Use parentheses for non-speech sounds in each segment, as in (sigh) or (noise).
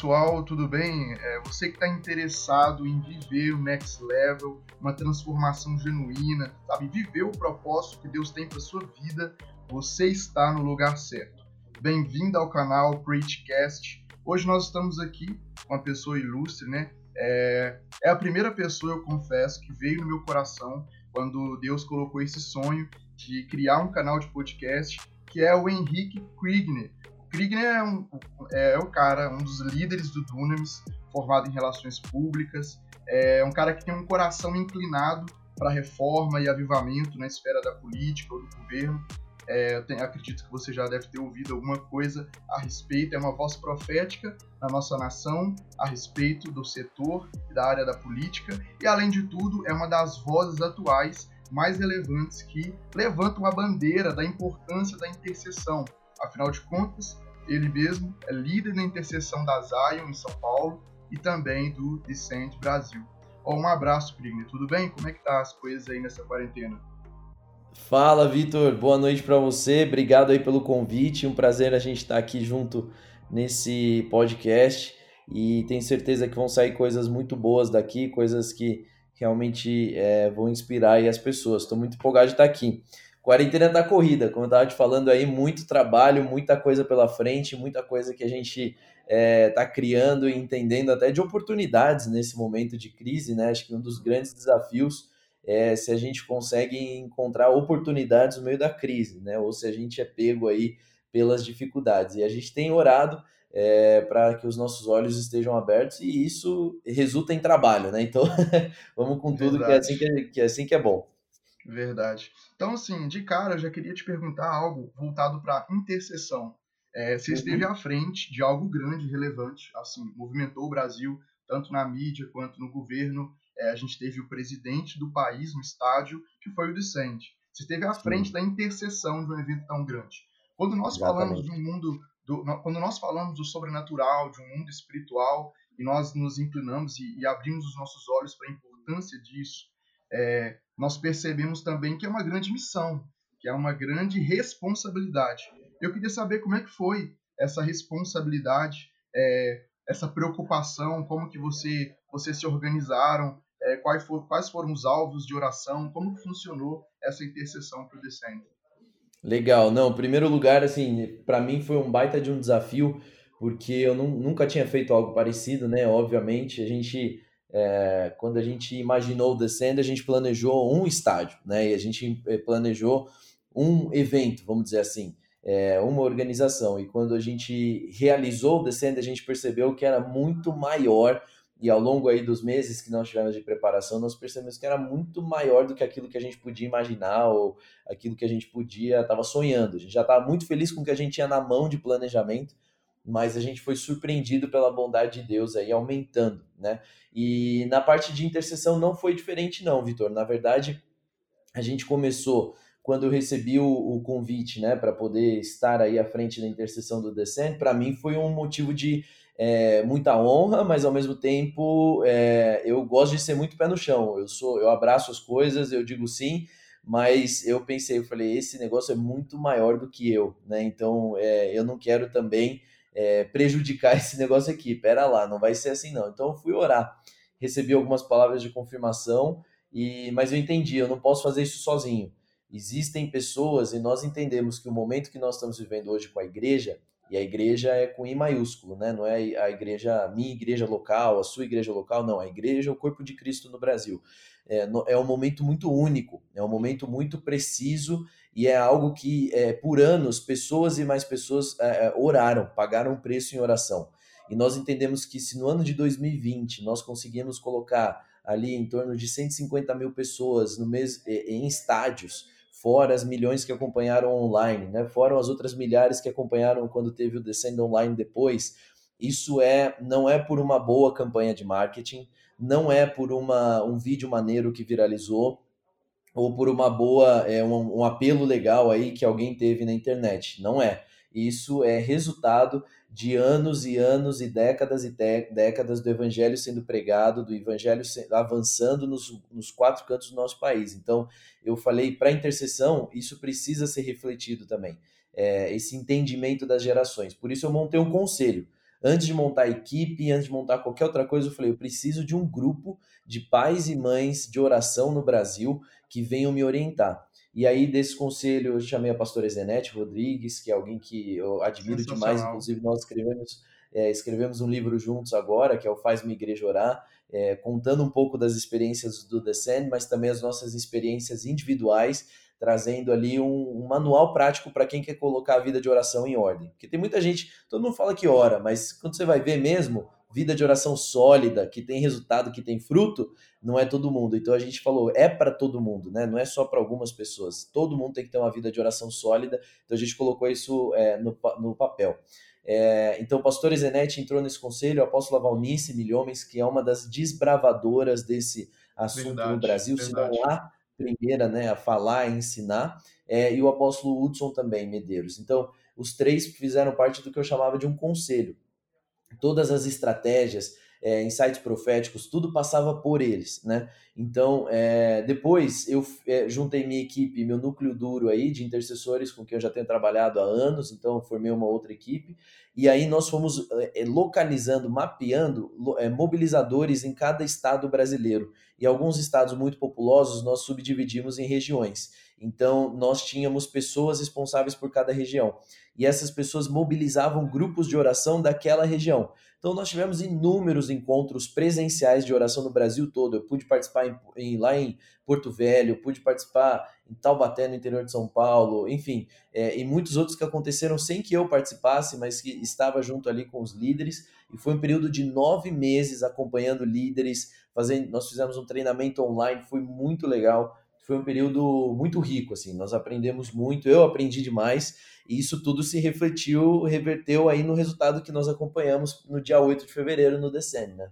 pessoal, tudo bem? É, você que está interessado em viver o next level, uma transformação genuína, sabe? Viver o propósito que Deus tem para sua vida, você está no lugar certo. Bem-vindo ao canal Preachcast. Hoje nós estamos aqui com uma pessoa ilustre, né? É, é a primeira pessoa, eu confesso, que veio no meu coração quando Deus colocou esse sonho de criar um canal de podcast, que é o Henrique Kriegner. Kriegner é, um, é, o cara, um dos líderes do Dunamis, formado em relações públicas, é um cara que tem um coração inclinado para reforma e avivamento na esfera da política ou do governo. É, eu tenho, acredito que você já deve ter ouvido alguma coisa a respeito, é uma voz profética na nossa nação a respeito do setor e da área da política, e além de tudo, é uma das vozes atuais mais relevantes que levantam a bandeira da importância da intercessão. Afinal de contas, ele mesmo é líder na interseção da Zion em São Paulo e também do Descent Brasil. Oh, um abraço, Prigner. Tudo bem? Como é que tá as coisas aí nessa quarentena? Fala, Vitor. Boa noite para você. Obrigado aí pelo convite. Um prazer a gente estar tá aqui junto nesse podcast e tenho certeza que vão sair coisas muito boas daqui, coisas que realmente é, vão inspirar as pessoas. Estou muito empolgado de estar aqui. Quarentena da corrida, como eu estava te falando aí, muito trabalho, muita coisa pela frente, muita coisa que a gente está é, tá criando e entendendo até de oportunidades nesse momento de crise, né? Acho que um dos grandes desafios é se a gente consegue encontrar oportunidades no meio da crise, né? Ou se a gente é pego aí pelas dificuldades. E a gente tem orado é, para que os nossos olhos estejam abertos e isso resulta em trabalho, né? Então (laughs) vamos com tudo que é, assim que, é, que é assim que é bom. Verdade. Então, assim, de cara, eu já queria te perguntar algo voltado para intercessão. É, você uhum. esteve à frente de algo grande, relevante, assim, movimentou o Brasil, tanto na mídia quanto no governo. É, a gente teve o presidente do país no estádio, que foi o Vicente. Você esteve à frente Sim. da intercessão de um evento tão grande. Quando nós Exatamente. falamos de um mundo, do, quando nós falamos do sobrenatural, de um mundo espiritual, e nós nos inclinamos e, e abrimos os nossos olhos para a importância disso, é, nós percebemos também que é uma grande missão, que é uma grande responsabilidade. Eu queria saber como é que foi essa responsabilidade, é, essa preocupação, como que você, vocês se organizaram, é, quais, for, quais foram os alvos de oração, como funcionou essa intercessão para o Descendo. Legal, não, primeiro lugar, assim, para mim foi um baita de um desafio, porque eu não, nunca tinha feito algo parecido, né, obviamente, a gente é, quando a gente imaginou o Descend, a gente planejou um estádio, né? E a gente eh, planejou um evento, vamos dizer assim, é, uma organização. E quando a gente realizou o Descend, a gente percebeu que era muito maior. E ao longo aí dos meses que nós tivemos de preparação, nós percebemos que era muito maior do que aquilo que a gente podia imaginar ou aquilo que a gente podia estava sonhando. A gente já estava muito feliz com o que a gente tinha na mão de planejamento, mas a gente foi surpreendido pela bondade de Deus aí aumentando, né? E na parte de intercessão não foi diferente não, Vitor. Na verdade, a gente começou quando eu recebi o, o convite, né, para poder estar aí à frente da intercessão do Descent, para mim foi um motivo de é, muita honra, mas ao mesmo tempo é, eu gosto de ser muito pé no chão. Eu sou, eu abraço as coisas, eu digo sim, mas eu pensei, eu falei, esse negócio é muito maior do que eu, né? Então é, eu não quero também é, prejudicar (laughs) esse negócio aqui. Pera lá, não vai ser assim não. Então eu fui orar, recebi algumas palavras de confirmação, e mas eu entendi, eu não posso fazer isso sozinho. Existem pessoas e nós entendemos que o momento que nós estamos vivendo hoje com a igreja, e a igreja é com I maiúsculo, né? Não é a igreja, a minha igreja local, a sua igreja local, não. A igreja é o corpo de Cristo no Brasil. É, é um momento muito único, é um momento muito preciso e é algo que, é, por anos, pessoas e mais pessoas é, é oraram, pagaram preço em oração. E nós entendemos que se no ano de 2020 nós conseguimos colocar ali em torno de 150 mil pessoas no mês, em estádios, fora as milhões que acompanharam online, né? fora as outras milhares que acompanharam quando teve o Descend Online depois, isso é não é por uma boa campanha de marketing, não é por uma, um vídeo maneiro que viralizou, ou por uma boa, é, um, um apelo legal aí que alguém teve na internet. Não é. Isso é resultado de anos e anos e décadas e décadas do evangelho sendo pregado, do evangelho avançando nos, nos quatro cantos do nosso país. Então, eu falei para intercessão, isso precisa ser refletido também, é, esse entendimento das gerações. Por isso, eu montei um conselho. Antes de montar equipe, antes de montar qualquer outra coisa, eu falei, eu preciso de um grupo de pais e mães de oração no Brasil que venham me orientar. E aí, desse conselho, eu chamei a pastora Zenete Rodrigues, que é alguém que eu admiro demais, inclusive nós escrevemos, é, escrevemos um livro juntos agora, que é o Faz-me Igreja Orar, é, contando um pouco das experiências do Descend, mas também as nossas experiências individuais, trazendo ali um, um manual prático para quem quer colocar a vida de oração em ordem. Porque tem muita gente, todo mundo fala que ora, mas quando você vai ver mesmo, vida de oração sólida, que tem resultado, que tem fruto, não é todo mundo. Então a gente falou, é para todo mundo, né? Não é só para algumas pessoas. Todo mundo tem que ter uma vida de oração sólida. Então a gente colocou isso é, no, no papel. É, então, o pastor Zenete entrou nesse conselho, o apóstolo Valnice Milhomens, que é uma das desbravadoras desse assunto verdade, no Brasil, verdade. se não a primeira né, a falar, a ensinar, é, e o apóstolo Hudson também, Medeiros. Então, os três fizeram parte do que eu chamava de um conselho. Todas as estratégias, é, insights proféticos, tudo passava por eles, né? Então, é, depois eu é, juntei minha equipe, meu núcleo duro aí de intercessores com quem eu já tenho trabalhado há anos, então formei uma outra equipe, e aí nós fomos localizando, mapeando mobilizadores em cada estado brasileiro. E alguns estados muito populosos nós subdividimos em regiões. Então, nós tínhamos pessoas responsáveis por cada região. E essas pessoas mobilizavam grupos de oração daquela região. Então, nós tivemos inúmeros encontros presenciais de oração no Brasil todo. Eu pude participar em, em, lá em Porto Velho, pude participar em Taubaté, no interior de São Paulo, enfim, é, e muitos outros que aconteceram sem que eu participasse, mas que estava junto ali com os líderes. E foi um período de nove meses acompanhando líderes, fazendo. Nós fizemos um treinamento online, foi muito legal foi um período muito rico, assim, nós aprendemos muito, eu aprendi demais, e isso tudo se refletiu, reverteu aí no resultado que nós acompanhamos no dia 8 de fevereiro no Descend, né?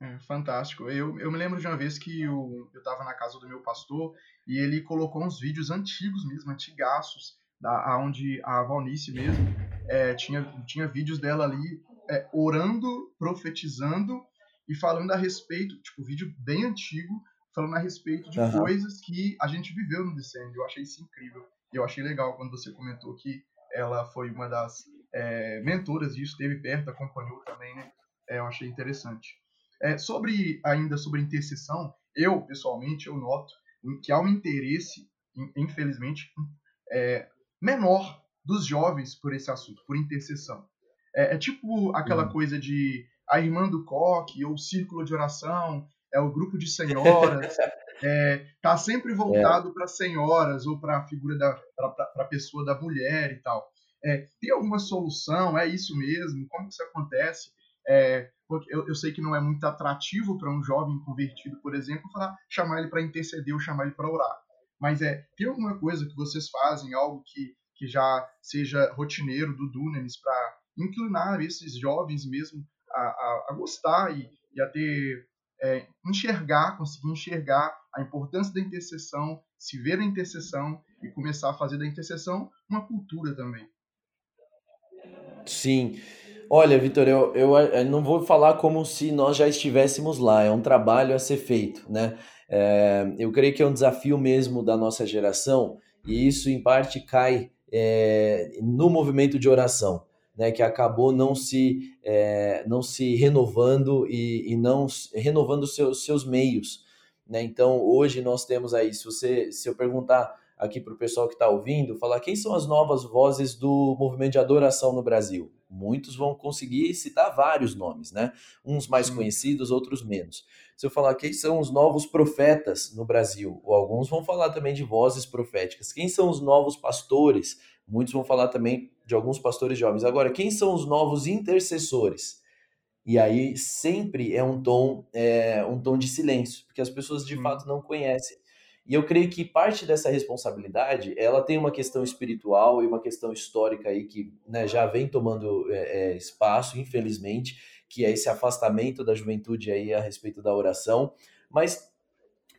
É, fantástico. Eu, eu me lembro de uma vez que eu estava na casa do meu pastor e ele colocou uns vídeos antigos mesmo, antigaços, da, onde a Valnice mesmo é, tinha, tinha vídeos dela ali é, orando, profetizando e falando a respeito, tipo, vídeo bem antigo, falando a respeito de uhum. coisas que a gente viveu no Descend. Eu achei isso incrível. E eu achei legal quando você comentou que ela foi uma das é, mentoras disso, esteve perto, acompanhou também, né? É, eu achei interessante. É, sobre ainda sobre intercessão, eu pessoalmente eu noto que há um interesse, infelizmente, é, menor dos jovens por esse assunto, por intercessão. É, é tipo aquela uhum. coisa de a irmã do coque ou o círculo de oração é o grupo de senhoras, (laughs) é, tá sempre voltado é. para senhoras ou para a figura da para a pessoa da mulher e tal. É, tem alguma solução? É isso mesmo? Como que isso acontece? É, eu, eu, sei que não é muito atrativo para um jovem convertido, por exemplo, falar, chamar ele para interceder ou chamar ele para orar. Mas é, tem alguma coisa que vocês fazem, algo que, que já seja rotineiro do Dunamis para inclinar esses jovens mesmo a, a, a gostar e, e a ter é, enxergar, conseguir enxergar a importância da intercessão, se ver a intercessão e começar a fazer da intercessão uma cultura também. Sim. Olha, Vitor, eu, eu, eu, não vou falar como se nós já estivéssemos lá, é um trabalho a ser feito, né? É, eu creio que é um desafio mesmo da nossa geração, e isso em parte cai é, no movimento de oração né, que acabou não se, é, não se renovando e, e não renovando seus, seus meios. Né? Então, hoje nós temos aí, se, você, se eu perguntar aqui para o pessoal que está ouvindo, falar quem são as novas vozes do movimento de adoração no Brasil. Muitos vão conseguir citar vários nomes, né? Uns mais conhecidos, outros menos. Se eu falar quem são os novos profetas no Brasil, ou alguns vão falar também de vozes proféticas. Quem são os novos pastores? Muitos vão falar também de alguns pastores jovens. Agora, quem são os novos intercessores? E aí sempre é um tom, é, um tom de silêncio, porque as pessoas de hum. fato não conhecem. E eu creio que parte dessa responsabilidade, ela tem uma questão espiritual e uma questão histórica aí que né, já vem tomando é, é, espaço, infelizmente, que é esse afastamento da juventude aí a respeito da oração. Mas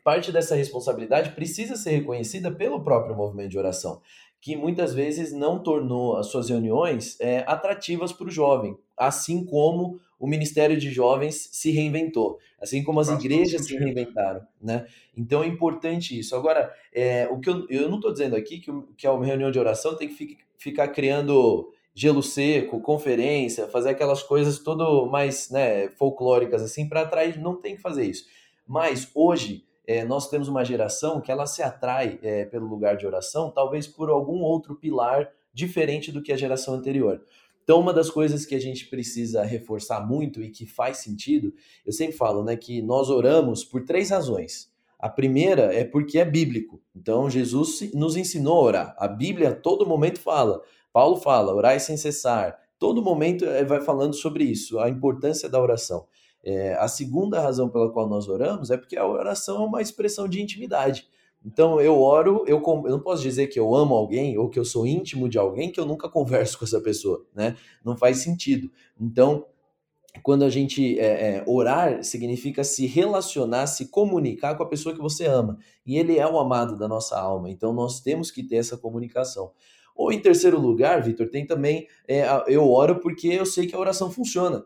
parte dessa responsabilidade precisa ser reconhecida pelo próprio movimento de oração que muitas vezes não tornou as suas reuniões é, atrativas para o jovem, assim como o Ministério de Jovens se reinventou, assim como as Faz igrejas se reinventaram, né? Então é importante isso. Agora, é, o que eu, eu não estou dizendo aqui que, que a reunião de oração tem que ficar criando gelo seco, conferência, fazer aquelas coisas todo mais né, folclóricas assim para atrair, não tem que fazer isso. Mas hoje é, nós temos uma geração que ela se atrai é, pelo lugar de oração, talvez por algum outro pilar diferente do que a geração anterior. Então, uma das coisas que a gente precisa reforçar muito e que faz sentido, eu sempre falo, né, que nós oramos por três razões. A primeira é porque é bíblico. Então, Jesus nos ensinou a orar. A Bíblia a todo momento fala. Paulo fala, orai sem cessar. Todo momento eh, vai falando sobre isso, a importância da oração. É, a segunda razão pela qual nós oramos é porque a oração é uma expressão de intimidade. Então eu oro, eu, eu, não posso dizer que eu amo alguém ou que eu sou íntimo de alguém que eu nunca (laughs) converso com essa pessoa, né? Não faz sentido. Então, quando a gente é, é, orar, significa se relacionar, se comunicar com a pessoa que você ama. E ele é o amado da nossa alma. Então nós temos que ter essa comunicação. Ou em terceiro lugar, Vitor, tem também é, eu oro porque eu sei que a oração funciona.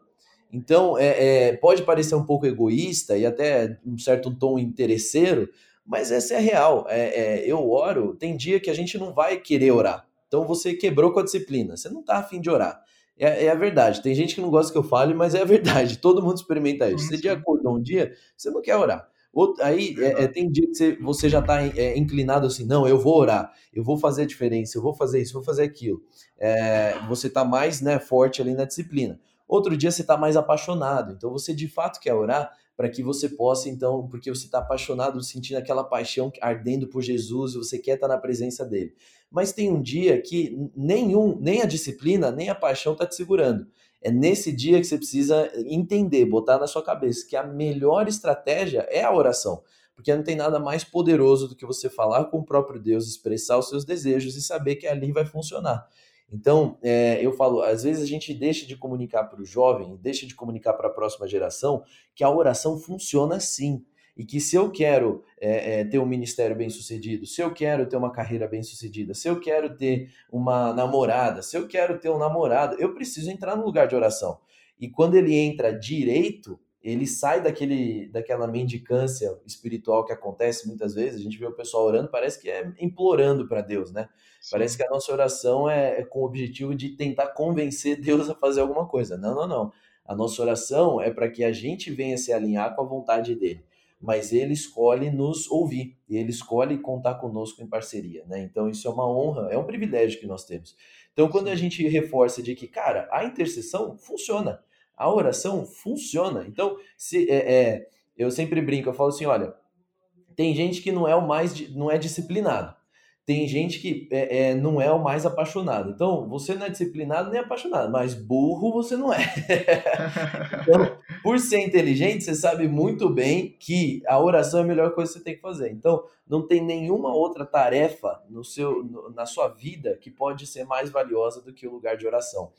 Então, é, é, pode parecer um pouco egoísta e até um certo tom interesseiro, mas essa é a real. É, é, eu oro, tem dia que a gente não vai querer orar. Então você quebrou com a disciplina, você não está afim de orar. É, é, a verdade. Tem gente que não gosta que eu fale, mas é a verdade. (laughs) Todo mundo experimenta isso. Você de acordou um dia, você não quer orar. Outro, aí é, é, tem dia que você, você já está é, inclinado assim, não, eu vou orar, eu vou fazer a diferença, eu vou fazer isso, eu vou fazer aquilo. Você está mais né, forte ali na disciplina. Outro dia você está mais apaixonado, então você de fato quer orar, para que você possa, então, porque você está apaixonado, sentindo aquela paixão ardendo por Jesus, você quer estar tá na presença dele. Mas tem um dia que nenhum, nem a disciplina, nem a paixão está te segurando. É nesse dia que você precisa entender, botar na sua cabeça que a melhor estratégia é a oração. Porque não tem nada mais poderoso do que você falar com o próprio Deus, expressar os seus desejos e saber que ali vai funcionar. Então, é, eu falo, às vezes a gente deixa de comunicar para o jovem, deixa de comunicar para a próxima geração que a oração funciona sim. E que se eu quero é, é, ter um ministério bem sucedido, se eu quero ter uma carreira bem sucedida, se eu quero ter uma namorada, se eu quero ter um namorado, eu preciso entrar no lugar de oração. E quando ele entra direito, ele sai daquele, daquela mendicância espiritual que acontece muitas vezes. A gente vê o pessoal orando, parece que é implorando para Deus, né? Sim. Parece que a nossa oração é, é, com o objetivo de tentar convencer Deus a fazer alguma coisa. Não, não, não. A nossa oração é para que a gente venha se alinhar com a vontade dele. Mas ele escolhe nos ouvir, e ele escolhe contar conosco em parceria, né? Então isso é uma honra, é um privilégio que nós temos. Então quando a gente reforça de que, cara, a intercessão funciona a oração funciona. Então, se é, é, eu sempre brinco, eu falo assim, olha, tem gente que não é o mais não é disciplinado. Tem gente que é, é, não é o mais apaixonado. Então, você não é disciplinado nem apaixonado, mas burro você não é. (laughs) então, por ser inteligente, você sabe muito bem que a oração é a melhor coisa que você tem que fazer. Então, não tem nenhuma outra tarefa no seu, na sua vida que pode ser mais valiosa do que o lugar de oração.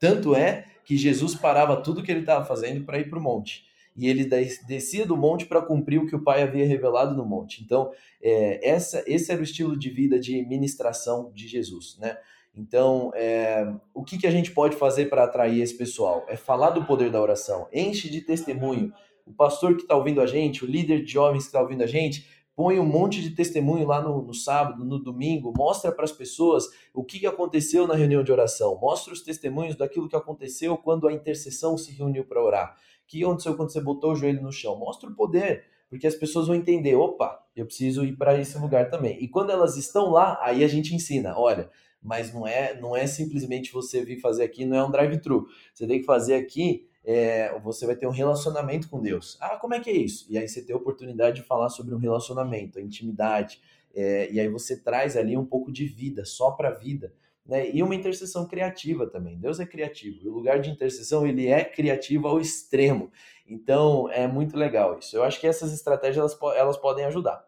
Tanto é que Jesus parava tudo que ele estava fazendo para ir para o monte. E ele descia do monte para cumprir o que o Pai havia revelado no monte. Então, é, essa, esse era o estilo de vida de ministração de Jesus, né? Então, é, o que, que a gente pode fazer para atrair esse pessoal? É falar do poder da oração, enche de testemunho. O pastor que está ouvindo a gente, o líder de jovens que está ouvindo a gente, põe um monte de testemunho lá no, no sábado, no domingo, mostra para as pessoas o que aconteceu na reunião de oração, mostra os testemunhos daquilo que aconteceu quando a intercessão se reuniu para orar. O que aconteceu quando você botou o joelho no chão? Mostra o poder, porque as pessoas vão entender, opa, eu preciso ir para esse lugar também. E quando elas estão lá, aí a gente ensina, olha, mas não é, não é simplesmente você vir fazer aqui, não é um drive-thru. Você tem que fazer aqui é, você vai ter um relacionamento com Deus. Ah, como é que é isso? E aí você tem a oportunidade de falar sobre um relacionamento, a intimidade, é, e aí você traz ali um pouco de vida, só para a vida. Né? E uma intercessão criativa também. Deus é criativo. E o lugar de intercessão, ele é criativo ao extremo. Então, é muito legal isso. Eu acho que essas estratégias, elas, elas podem ajudar.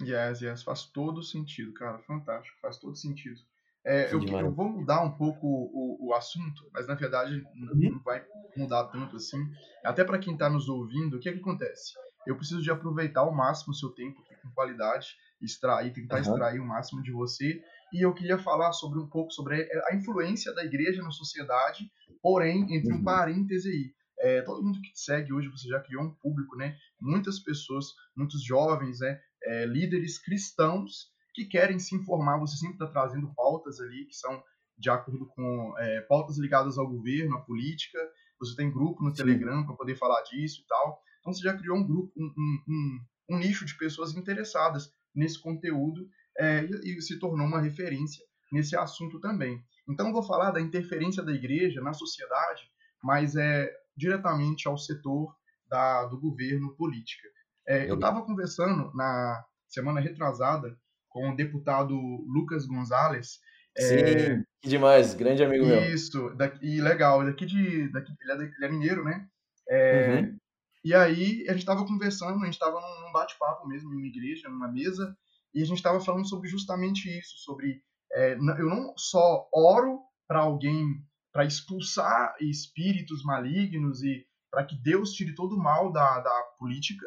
Yes, yes. Faz todo sentido, cara. Fantástico. Faz todo sentido. É, eu, eu, vou mudar um pouco o, o assunto, mas na verdade uhum. não vai mudar tanto assim. Até para quem está nos ouvindo, o que, é que acontece? Eu preciso de aproveitar ao máximo o seu tempo com qualidade, extrair, tentar uhum. extrair o máximo de você. E eu queria falar sobre um pouco sobre a influência da igreja na sociedade, porém, entre uhum. um parêntese aí. É, todo mundo que te segue hoje, você já criou um público, né? Muitas pessoas, muitos jovens, né? É, líderes cristãos que querem se informar. Você sempre está trazendo pautas ali que são de acordo com é, pautas ligadas ao governo, à política. Você tem grupo no Telegram para poder falar disso e tal. Então você já criou um grupo, um, um, um, um nicho de pessoas interessadas nesse conteúdo é, e, e se tornou uma referência nesse assunto também. Então eu vou falar da interferência da igreja na sociedade, mas é diretamente ao setor da, do governo política. É, eu estava conversando na semana retrasada com o deputado Lucas Gonzalez. É, Sim, que demais, grande amigo isso, meu. Isso, daqui, legal, daqui de, daqui, ele, é, ele é mineiro, né? É, uhum. E aí a gente estava conversando, a gente estava num, num bate-papo mesmo, em uma igreja, numa mesa, e a gente estava falando sobre justamente isso, sobre é, eu não só oro para alguém para expulsar espíritos malignos e para que Deus tire todo o mal da, da política,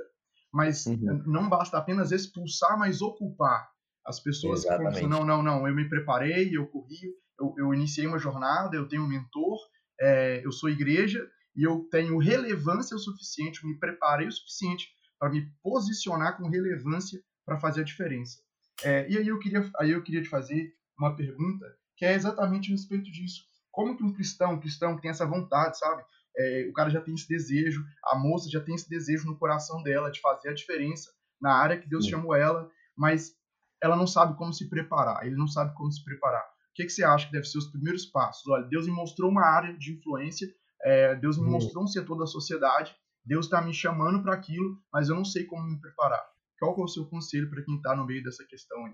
mas uhum. não basta apenas expulsar, mas ocupar. As pessoas Exatamente. que não, não, não, eu me preparei, eu corri, eu, eu iniciei uma jornada, eu tenho um mentor, é, eu sou igreja e eu tenho relevância o suficiente, eu me preparei o suficiente para me posicionar com relevância para fazer a diferença. É, e aí eu queria, aí eu queria te fazer uma pergunta que é exatamente a respeito disso. Como que um cristão, um cristão que tem essa vontade, sabe? É, o cara já tem esse desejo, a moça já tem esse desejo no coração dela de fazer a diferença na área que Deus Sim. chamou ela, mas ela não sabe como se preparar, ele não sabe como se preparar. O que, que você acha que deve ser os primeiros passos? Olha, Deus me mostrou uma área de influência, é, Deus me mostrou um setor da sociedade, Deus está me chamando para aquilo, mas eu não sei como me preparar. Qual é o seu conselho para quem está no meio dessa questão aí?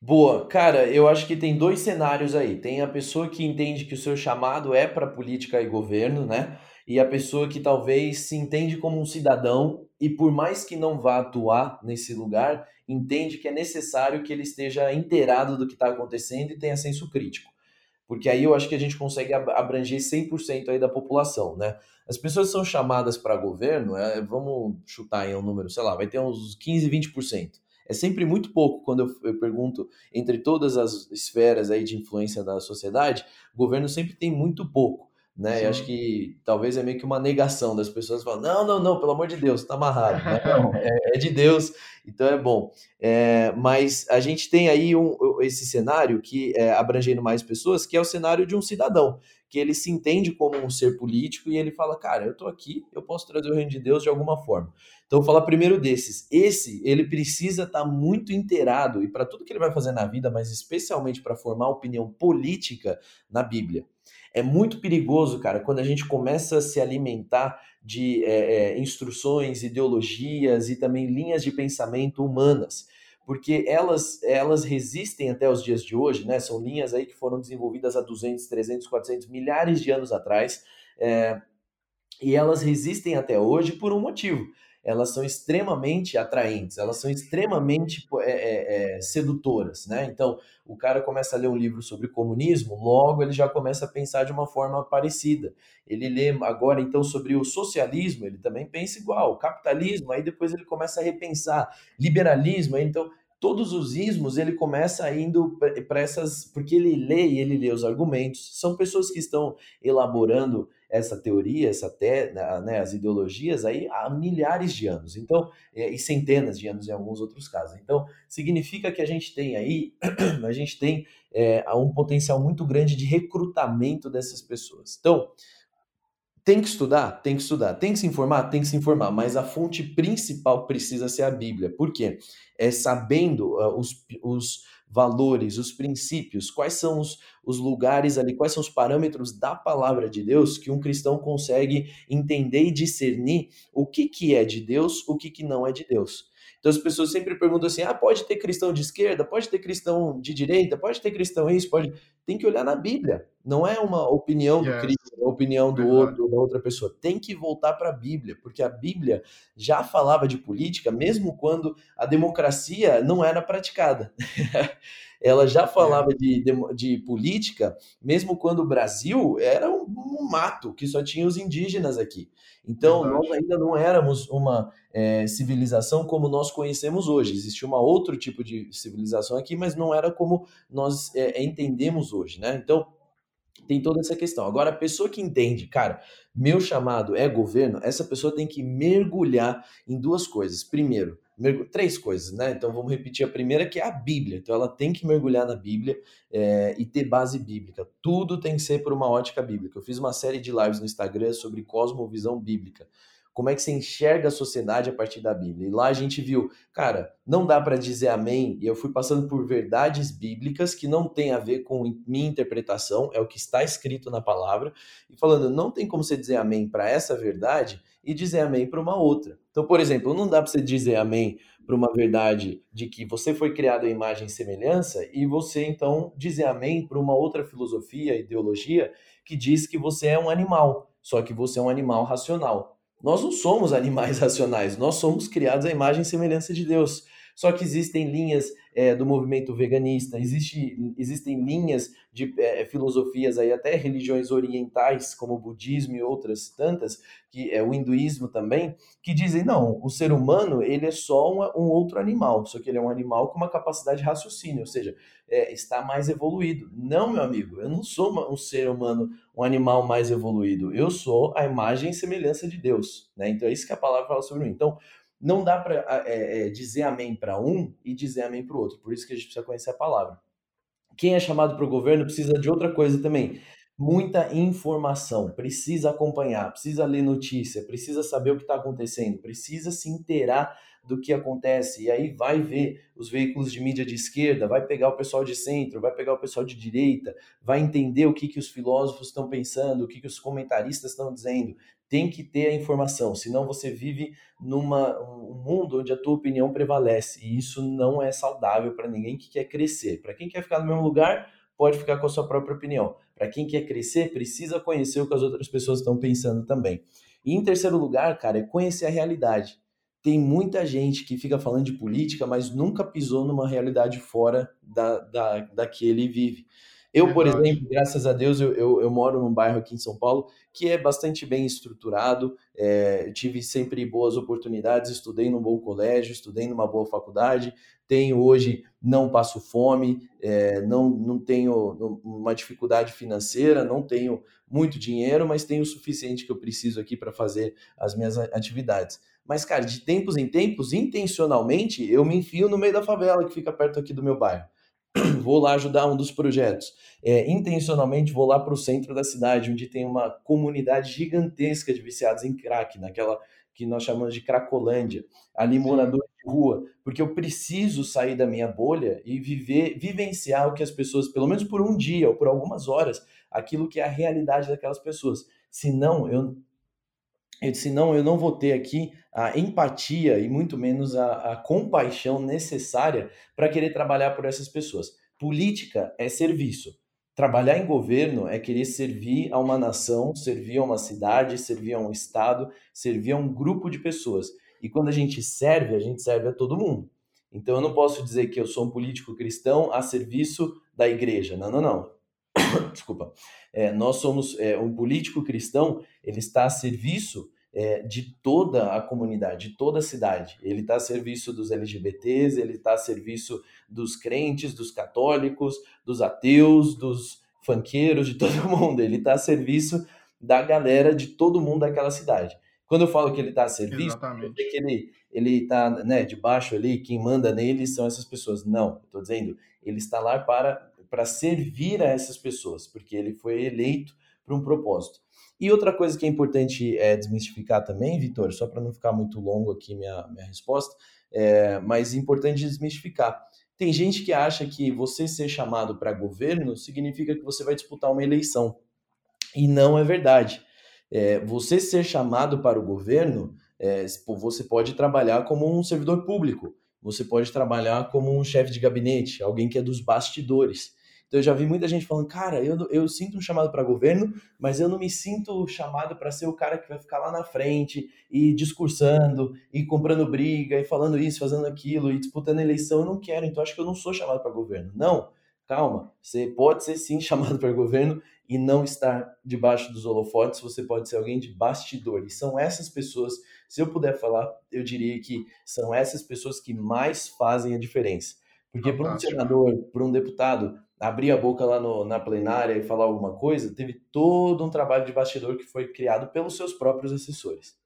Boa, cara, eu acho que tem dois cenários aí. Tem a pessoa que entende que o seu chamado é para política e governo, né? E a pessoa que talvez se entende como um cidadão e por mais que não vá atuar nesse lugar, entende que é necessário que ele esteja inteirado do que está acontecendo e tenha senso crítico. Porque aí eu acho que a gente consegue abranger 100% aí da população, né? As pessoas são chamadas para governo, é, vamos chutar em um número, sei lá, vai ter uns 15, 20%. É sempre muito pouco quando eu, eu pergunto entre todas as esferas aí de influência da sociedade, governo sempre tem muito pouco. Né? Eu acho que talvez é meio que uma negação das pessoas falando, não, não, não, pelo amor de Deus, tá amarrado. (laughs) Não, é, é, de Deus, então é bom. É, mas a gente tem aí um, esse cenário que é abrangendo mais pessoas, que é o cenário de um cidadão, que ele se entende como um ser político e ele fala, cara, eu tô aqui, eu posso trazer o reino de Deus de alguma forma. Então, vou falar primeiro desses. Esse, ele precisa estar tá muito inteirado, e para tudo que ele vai fazer na vida, mas especialmente para formar opinião política na Bíblia. É muito perigoso, cara, quando a gente começa a se alimentar de é, é, instruções, ideologias e também linhas de pensamento humanas, porque elas, elas resistem até os dias de hoje, né? São linhas aí que foram desenvolvidas há 200, 300, 400, milhares de anos atrás, é, e elas resistem até hoje por um motivo elas são extremamente atraentes, elas são extremamente é, é, é, sedutoras, né? Então, o cara começa a ler um livro sobre comunismo, logo ele já começa a pensar de uma forma parecida. Ele lê agora, então, sobre o socialismo, ele também pensa igual, capitalismo, aí depois ele começa a repensar, liberalismo, aí, então todos os ismos ele começa indo para essas porque ele lê e ele lê os argumentos são pessoas que estão elaborando essa teoria, essa te, né, as ideologias aí há milhares de anos, então é, e centenas de anos em alguns outros casos. Então significa que a gente tem aí, (clears throat) a gente tem é, um potencial muito grande de recrutamento dessas pessoas. Então tem que estudar, tem que estudar, tem que se informar, tem que se informar, mas a fonte principal precisa ser a Bíblia. Por quê? É sabendo uh, os, os valores, os princípios, quais são os, os lugares ali, quais são os parâmetros da palavra de Deus que um cristão consegue entender e discernir o que, que é de Deus, o que, que não é de Deus. Então as pessoas sempre perguntam assim: ah, pode ter cristão de esquerda, pode ter cristão de direita, pode ter cristão isso, pode. Tem que olhar na Bíblia. Não é uma opinião do Cristo, a opinião do outro, da outra pessoa. Tem que voltar para a Bíblia, porque a Bíblia já falava de política, mesmo quando a democracia não era praticada. (laughs) ela já falava de, de, de, política, mesmo quando o Brasil era um, um, mato, que só tinha os indígenas aqui. Então, Verdade. nós ainda não éramos uma é, civilização como nós conhecemos hoje. Existia um outro tipo de civilização aqui, mas não era como nós é, entendemos hoje, né? Então, tem toda essa questão. Agora, a pessoa que entende, cara, meu chamado é governo, essa pessoa tem que mergulhar em duas coisas. Primeiro, Três coisas, né? Então vamos repetir a primeira, que é a Bíblia. Então ela tem que mergulhar na Bíblia é, e ter base bíblica. Tudo tem que ser por uma ótica bíblica. Eu fiz uma série de lives no Instagram sobre cosmovisão bíblica como é que você enxerga a sociedade a partir da Bíblia. E lá a gente viu, cara, não dá para dizer amém, e eu fui passando por verdades bíblicas que não tem a ver com minha interpretação, é o que está escrito na palavra, e falando, não tem como você dizer amém para essa verdade e dizer amém para uma outra. Então, por exemplo, não dá para você dizer amém para uma verdade de que você foi criado à imagem e semelhança e você então dizer amém para uma outra filosofia, ideologia que diz que você é um animal, só que você é um animal racional. Nós não somos animais (laughs) racionais, nós somos criados à imagem e semelhança de Deus. Só que existem linhas é, do movimento veganista, existe, existem linhas de é, filosofias aí, até religiões orientais, como o budismo e outras tantas, que é o hinduísmo também, que dizem, não, o ser humano ele é só um, um outro animal, só que ele é um animal com uma capacidade de raciocínio, ou seja, é, está mais evoluído. Não, meu amigo, eu não sou uma, um ser humano, um animal mais evoluído, eu sou a imagem e semelhança de Deus, né? Então é isso que a palavra fala sobre mim. Então, não dá para é, é, dizer amém para um e dizer amém para o outro. Por isso que a gente precisa conhecer a palavra. Quem é chamado para o governo precisa de outra coisa também. Muita informação, precisa acompanhar, precisa ler notícia, precisa saber o que está acontecendo, precisa se inteirar do que acontece. E aí vai ver os veículos de mídia de esquerda, vai pegar o pessoal de centro, vai pegar o pessoal de direita, vai entender o que, que os filósofos estão pensando, o que, que os comentaristas estão dizendo. Tem que ter a informação, senão você vive numa um mundo onde a tua opinião prevalece. E isso não é saudável para ninguém que quer crescer. Para quem quer ficar no mesmo lugar, pode ficar com a sua própria opinião. Para quem quer crescer, precisa conhecer o que as outras pessoas estão pensando também. E em terceiro lugar, cara, é conhecer a realidade tem muita gente que fica falando de política, mas nunca pisou numa realidade fora da, da, da que ele vive. Eu, por exemplo, graças a Deus, eu, eu, eu, moro num bairro aqui em São Paulo que é bastante bem estruturado, é, tive sempre boas oportunidades, estudei num bom colégio, estudei numa boa faculdade, tenho hoje, não passo fome, é, não, não tenho uma dificuldade financeira, não tenho muito dinheiro, mas tenho o suficiente que eu preciso aqui para fazer as minhas atividades. Mas, cara, de tempos em tempos, intencionalmente, eu me enfio no meio da favela que fica perto aqui do meu bairro. (clears throat) Vou lá ajudar um dos projetos. É, intencionalmente vou lá para o centro da cidade, onde tem uma comunidade gigantesca de viciados em crack, naquela que nós chamamos de Cracolândia, ali moradores de rua, porque eu preciso sair da minha bolha e viver, vivenciar o que as pessoas, pelo menos por um dia ou por algumas horas, aquilo que é a realidade daquelas pessoas. Senão, eu eu disse, não, eu não vou ter aqui a empatia e muito menos a, a compaixão necessária para querer trabalhar por essas pessoas. Política é serviço. Trabalhar em governo é querer servir a uma nação, servir a uma cidade, servir a um estado, servir a um grupo de pessoas. E quando a gente serve, a gente serve a todo mundo. Então eu não posso dizer que eu sou um político cristão a serviço da igreja. Não, não, não. (coughs) Desculpa. É, nós somos é, um político cristão, ele está a serviço é, de toda a comunidade, de toda a cidade. Ele está a serviço dos LGBTs, ele está a serviço dos crentes, dos católicos, dos ateus, dos fanqueiros, de (laughs) todo mundo. Ele está a serviço da galera de todo mundo daquela cidade. Quando eu falo que ele está a serviço, é que ele ele está né, debaixo ali, quem manda nele são essas pessoas. Não, estou dizendo, ele está lá para, para servir a essas pessoas, porque ele foi eleito para um propósito. E outra coisa que é importante é, desmistificar também, Vitor, só para não ficar muito longo aqui minha, minha resposta, é, mas é importante desmistificar. Tem gente que acha que você ser chamado para governo significa que você vai disputar uma eleição. E não é verdade. É, você ser chamado para o governo, é, você pode trabalhar como um servidor público, você pode trabalhar como um chefe de gabinete, alguém que é dos bastidores. Então eu já vi muita gente falando, cara, eu, eu sinto um chamado para governo, mas eu não me sinto chamado para ser o cara que vai ficar lá na frente e discursando e comprando briga e falando isso, fazendo aquilo e disputando eleição. Eu não quero, então acho que eu não sou chamado para governo. Não, calma, você pode ser sim (laughs) chamado para governo e não estar debaixo dos holofotes, você pode ser alguém de bastidor. E são essas pessoas, se eu puder falar, eu diria que são essas pessoas que mais fazem a diferença. Porque para um senador, para um deputado, abrir a boca lá no, na plenária e falar alguma coisa, teve todo um trabalho de bastidor que foi criado pelos seus próprios assessores.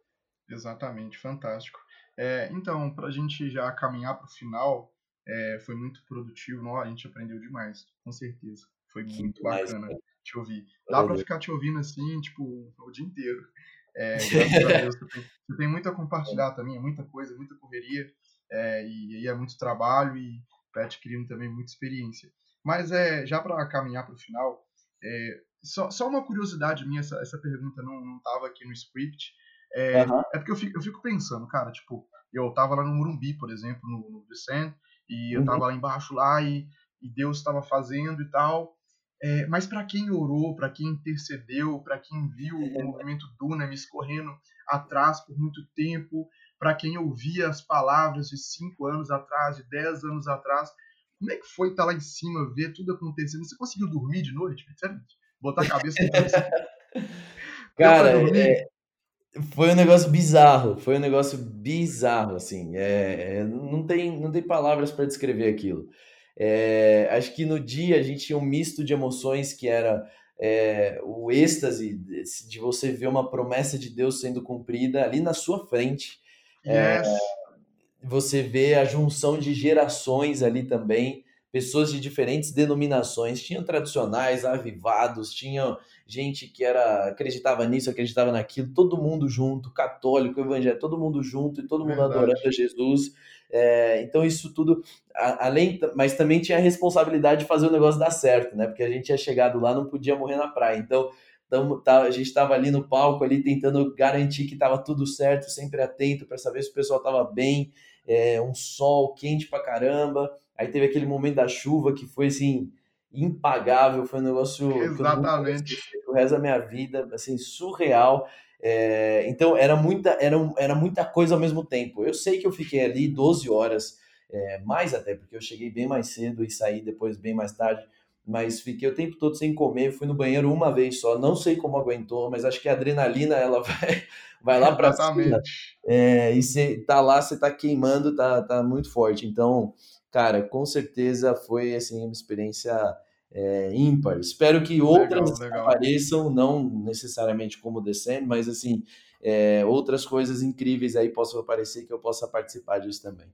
Exatamente, fantástico. É, então, para a gente já caminhar para o final, é, foi muito produtivo. Não, a gente aprendeu demais, com certeza. Foi que muito demais, bacana cara. te ouvir. Dá para ficar te ouvindo assim, tipo, o dia inteiro. É, (laughs) graças a Deus, você tem, você tem, muito a compartilhar também, é muita coisa, muita correria, é, e, e, é muito trabalho e vai adquirindo também muita experiência. Mas é, já para caminhar para o final, é, só, só uma curiosidade minha, essa, essa pergunta não estava aqui no script, é, uhum. é porque eu fico, eu fico, pensando, cara, tipo, eu tava lá no Murumbi, por exemplo, no, no Descent, e eu uhum. tava lá embaixo lá e, e Deus estava fazendo e tal. É, mas para quem orou, para quem intercedeu, para quem viu o movimento Dunamis correndo atrás por muito tempo, para quem ouvia as palavras de cinco anos atrás, de dez anos atrás, como é que foi estar tá lá em cima, ver tudo acontecendo? Você conseguiu dormir de noite? Sério? Botar a cabeça no (laughs) Cara, é, foi um negócio bizarro, foi um negócio bizarro, assim, é, é não, tem, não tem palavras para descrever aquilo. É, acho que no dia a gente tinha um misto de emoções que era é, o êxtase de você ver uma promessa de Deus sendo cumprida ali na sua frente. Yes. Você vê a junção de gerações ali também, pessoas de diferentes denominações, tinham tradicionais, avivados, tinham gente que era acreditava nisso, acreditava naquilo, todo mundo junto, católico, evangélico, todo mundo junto e todo mundo Verdade. adorando a Jesus. É, então isso tudo, a, além, mas também tinha a responsabilidade de fazer o negócio dar certo, né? Porque a gente tinha chegado lá, não podia morrer na praia. Então Tamo, tá, a gente estava ali no palco, ali tentando garantir que estava tudo certo, sempre atento para saber se o pessoal estava bem. É, um sol quente pra caramba. Aí teve aquele momento da chuva que foi assim impagável, foi um negócio Exatamente. o resto da minha vida, assim, surreal. É, então era muita, era, era muita coisa ao mesmo tempo. Eu sei que eu fiquei ali 12 horas, é, mais até, porque eu cheguei bem mais cedo e saí depois bem mais tarde, mas fiquei o tempo todo sem comer, fui no banheiro uma vez só, não sei como aguentou, mas acho que a adrenalina ela (laughs) vai, vai lá para cima. É, e você tá lá, você tá queimando, tá, tá muito forte. Então, cara, com certeza foi assim uma experiência é, ímpar. Espero que outras legal, legal. apareçam, não necessariamente como descendo, mas assim é, outras coisas incríveis aí possam aparecer que eu possa participar disso também.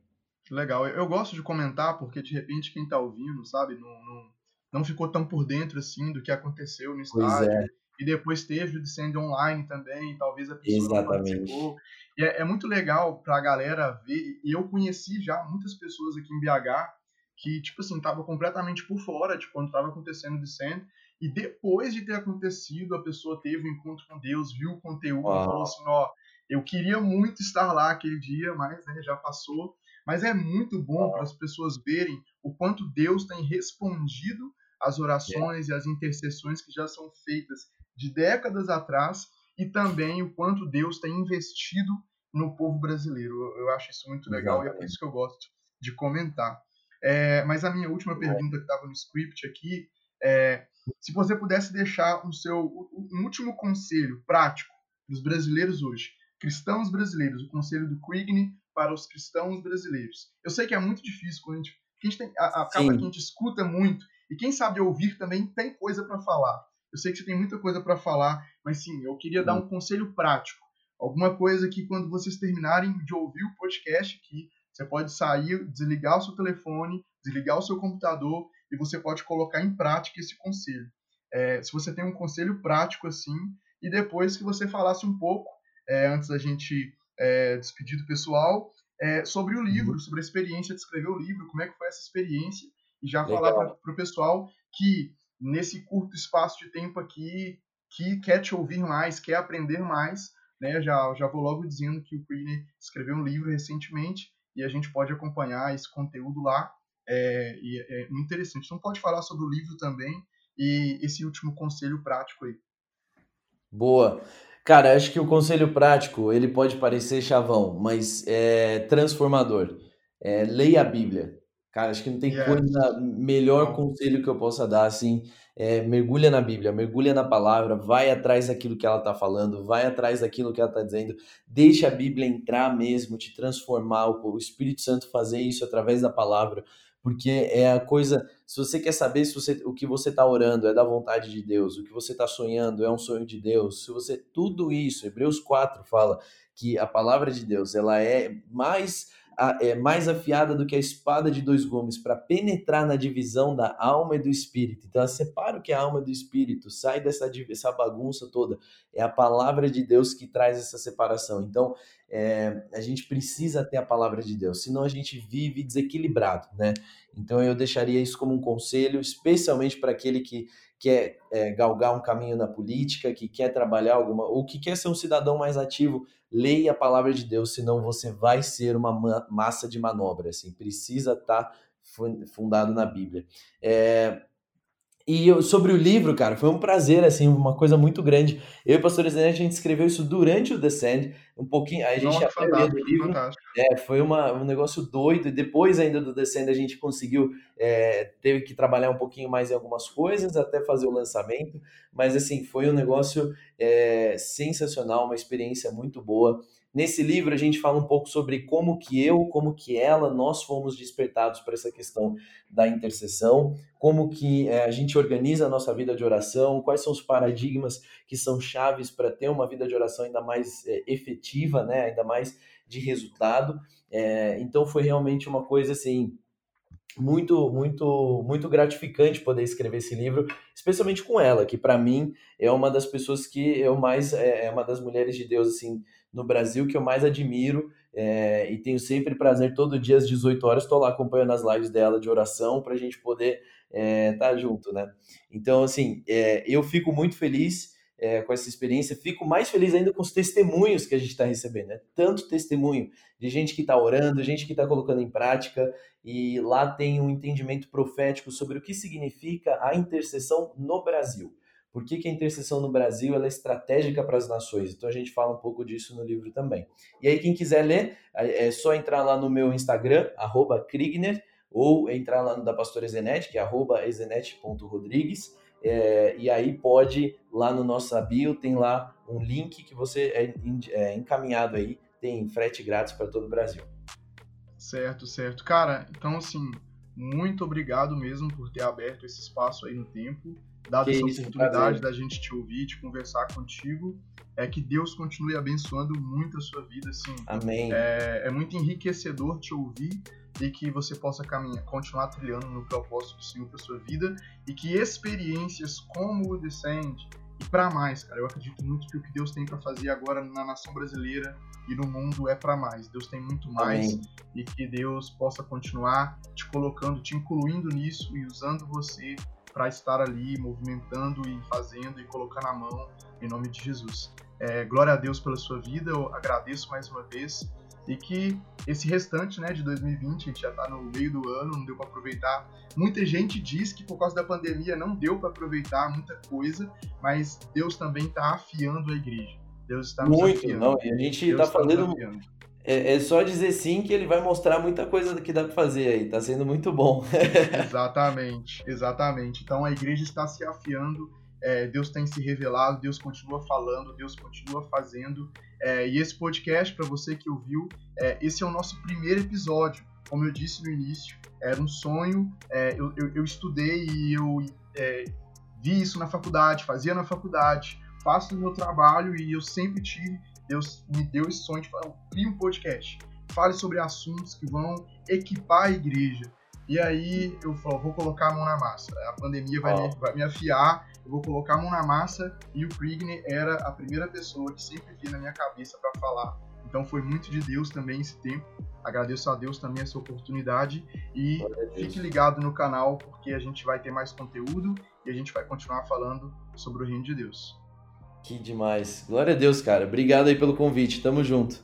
Legal. Eu gosto de comentar porque de repente quem está ouvindo, sabe, não, não, não, ficou tão por dentro assim do que aconteceu no estádio. É. E depois teve o Descend online também, talvez a pessoa Exatamente. não participou. E é, é muito legal para a galera ver. E eu conheci já muitas pessoas aqui em BH que, tipo assim, tava completamente por fora de quando estava acontecendo o Descend. E depois de ter acontecido, a pessoa teve um encontro com Deus, viu o conteúdo e falou assim: ó, eu queria muito estar lá aquele dia, mas né, já passou. Mas é muito bom para as pessoas verem o quanto Deus tem respondido às orações yeah. e às intercessões que já são feitas de décadas atrás e também o quanto Deus tem investido no povo brasileiro. Eu, acho isso muito legal Exatamente. e é por isso que eu gosto de comentar. É, mas a minha última pergunta que estava no script aqui é se você pudesse deixar um seu um último conselho prático dos brasileiros hoje, cristãos brasileiros, o conselho do Quigne para os cristãos brasileiros. Eu sei que é muito difícil quando a gente, a gente tem, a, acaba que a gente escuta muito e quem sabe ouvir também tem coisa para falar. Eu sei que você tem muita coisa para falar, mas sim, eu queria dar um conselho prático. Alguma coisa que quando vocês terminarem de ouvir o podcast aqui, você pode sair, desligar o seu telefone, desligar o seu computador e você pode colocar em prática esse conselho. É, se você tem um conselho prático assim, e depois que você falasse um pouco, é, antes da gente é, despedir do pessoal, é, sobre o livro, uhum. sobre a experiência de escrever o livro, como é que foi essa experiência, e já Legal. falar para o pessoal que nesse curto espaço de tempo aqui que quer te ouvir mais, quer aprender mais, né? Já, já vou logo dizendo que o Queen escreveu um livro recentemente e a gente pode acompanhar esse conteúdo lá. É, e é interessante. Então pode falar sobre o livro também e esse último conselho prático aí. Boa. Cara, acho que o conselho prático, ele pode parecer chavão, mas é transformador. É, leia a Bíblia. Cara, acho que não tem yes. coisa melhor conselho que eu possa dar assim. É, mergulha na Bíblia, mergulha na palavra, vai atrás daquilo que ela está falando, vai atrás daquilo que ela está dizendo, deixa a Bíblia entrar mesmo, te transformar, o Espírito Santo fazer isso através da palavra, porque é a coisa. Se você quer saber se você, o que você está orando é da vontade de Deus, o que você está sonhando é um sonho de Deus, se você. Tudo isso, Hebreus 4 fala que a palavra de Deus ela é mais é mais afiada do que a espada de dois gumes para penetrar na divisão da alma e do espírito. Então, separa o que é a alma do espírito, sai dessa essa bagunça toda. É a palavra de Deus que traz essa separação. Então, é, a gente precisa ter a palavra de Deus, senão a gente vive desequilibrado, né? Então, eu deixaria isso como um conselho, especialmente para aquele que quer é, galgar um caminho na política, que quer trabalhar alguma, ou que quer ser um cidadão mais ativo, leia a palavra de Deus, senão você vai ser uma massa de manobra, assim, precisa estar tá fundado na Bíblia. É, e eu, sobre o livro, cara, foi um prazer, assim, uma coisa muito grande. Eu e o pastor Zé, a gente escreveu isso durante o Descend, um pouquinho, aí a gente até do livro. É, foi uma, um negócio doido, e depois ainda do Descend a gente conseguiu, é, teve que trabalhar um pouquinho mais em algumas coisas, até fazer o lançamento, mas assim, foi um negócio é, sensacional, uma experiência muito boa. Nesse livro a gente fala um pouco sobre como que eu, como que ela, nós fomos despertados para essa questão da intercessão, como que é, a gente organiza a nossa vida de oração, quais são os paradigmas que são chaves para ter uma vida de oração ainda mais é, efetiva, né, ainda mais de resultado. É, então foi realmente uma coisa assim muito, muito, muito gratificante poder escrever esse livro, especialmente com ela, que para mim é uma das pessoas que eu mais é, uma das mulheres de Deus assim no Brasil que eu mais admiro é, e tenho sempre prazer todo dia às 18 horas estou lá acompanhando as lives dela de oração para a gente poder estar é, tá junto, né? Então assim, é, eu fico muito feliz com essa experiência. Fico mais feliz ainda com os testemunhos que a gente está recebendo. Né? Tanto testemunho de gente que está orando, gente que está colocando em prática, e lá tem um entendimento profético sobre o que significa a intercessão no Brasil. Por que, que a intercessão no Brasil é estratégica para as nações? Então a gente fala um pouco disso no livro também. E aí, quem quiser ler, é só entrar lá no meu Instagram, Krigner, ou entrar lá no da pastora Ezenete, que é ezenete.rodrigues é, e aí pode, lá no nosso bio, tem lá um link que você é, é encaminhado aí, tem frete grátis para todo o Brasil. Certo, certo. Cara, então assim, muito obrigado mesmo por ter aberto esse espaço aí no tempo, dado que essa isso, oportunidade prazer. da gente te ouvir, de conversar contigo. É que Deus continue abençoando muito a sua vida, assim. Amém. É, é muito enriquecedor te ouvir e que você possa caminhar, continuar trilhando no propósito do Senhor para sua vida e que experiências como o Descend e para mais, cara, eu acredito muito que o que Deus tem para fazer agora na nação brasileira e no mundo é para mais. Deus tem muito mais Amém. e que Deus possa continuar te colocando, te incluindo nisso e usando você para estar ali movimentando e fazendo e colocando a mão em nome de Jesus. É, glória a Deus pela sua vida, eu agradeço mais uma vez e que esse restante né, de 2020, a gente já está no meio do ano, não deu para aproveitar. Muita gente diz que por causa da pandemia não deu para aproveitar muita coisa, mas Deus também está afiando a igreja. Deus está Muito, afiando. não, e a gente está fazendo. É, é, só dizer sim que ele vai mostrar muita coisa que dá para fazer aí, está sendo muito bom. (laughs) exatamente, exatamente. Então a igreja está se afiando é, Deus tem se revelado, Deus continua falando, Deus continua fazendo. É, e esse podcast, para você que ouviu, é, esse é o nosso primeiro episódio. Como eu disse no início, era um sonho. É, eu, eu, eu, estudei e eu é, vi isso na faculdade, fazia na faculdade, faço no meu trabalho e eu sempre tive. Deus me deu esse sonho de falar, crie um podcast. Fale sobre assuntos que vão equipar a igreja. E aí eu falo, vou colocar a mão na massa. A pandemia vai, oh. me, vai me afiar eu vou colocar a mão na massa e o Krigne era a primeira pessoa que sempre vinha na minha cabeça para falar. Então foi muito de Deus também esse tempo. Agradeço a Deus também essa oportunidade e fique ligado no canal porque a gente vai ter mais conteúdo e a gente vai continuar falando sobre o reino de Deus. Que demais. Glória a Deus, cara. Obrigado aí pelo convite. Tamo junto.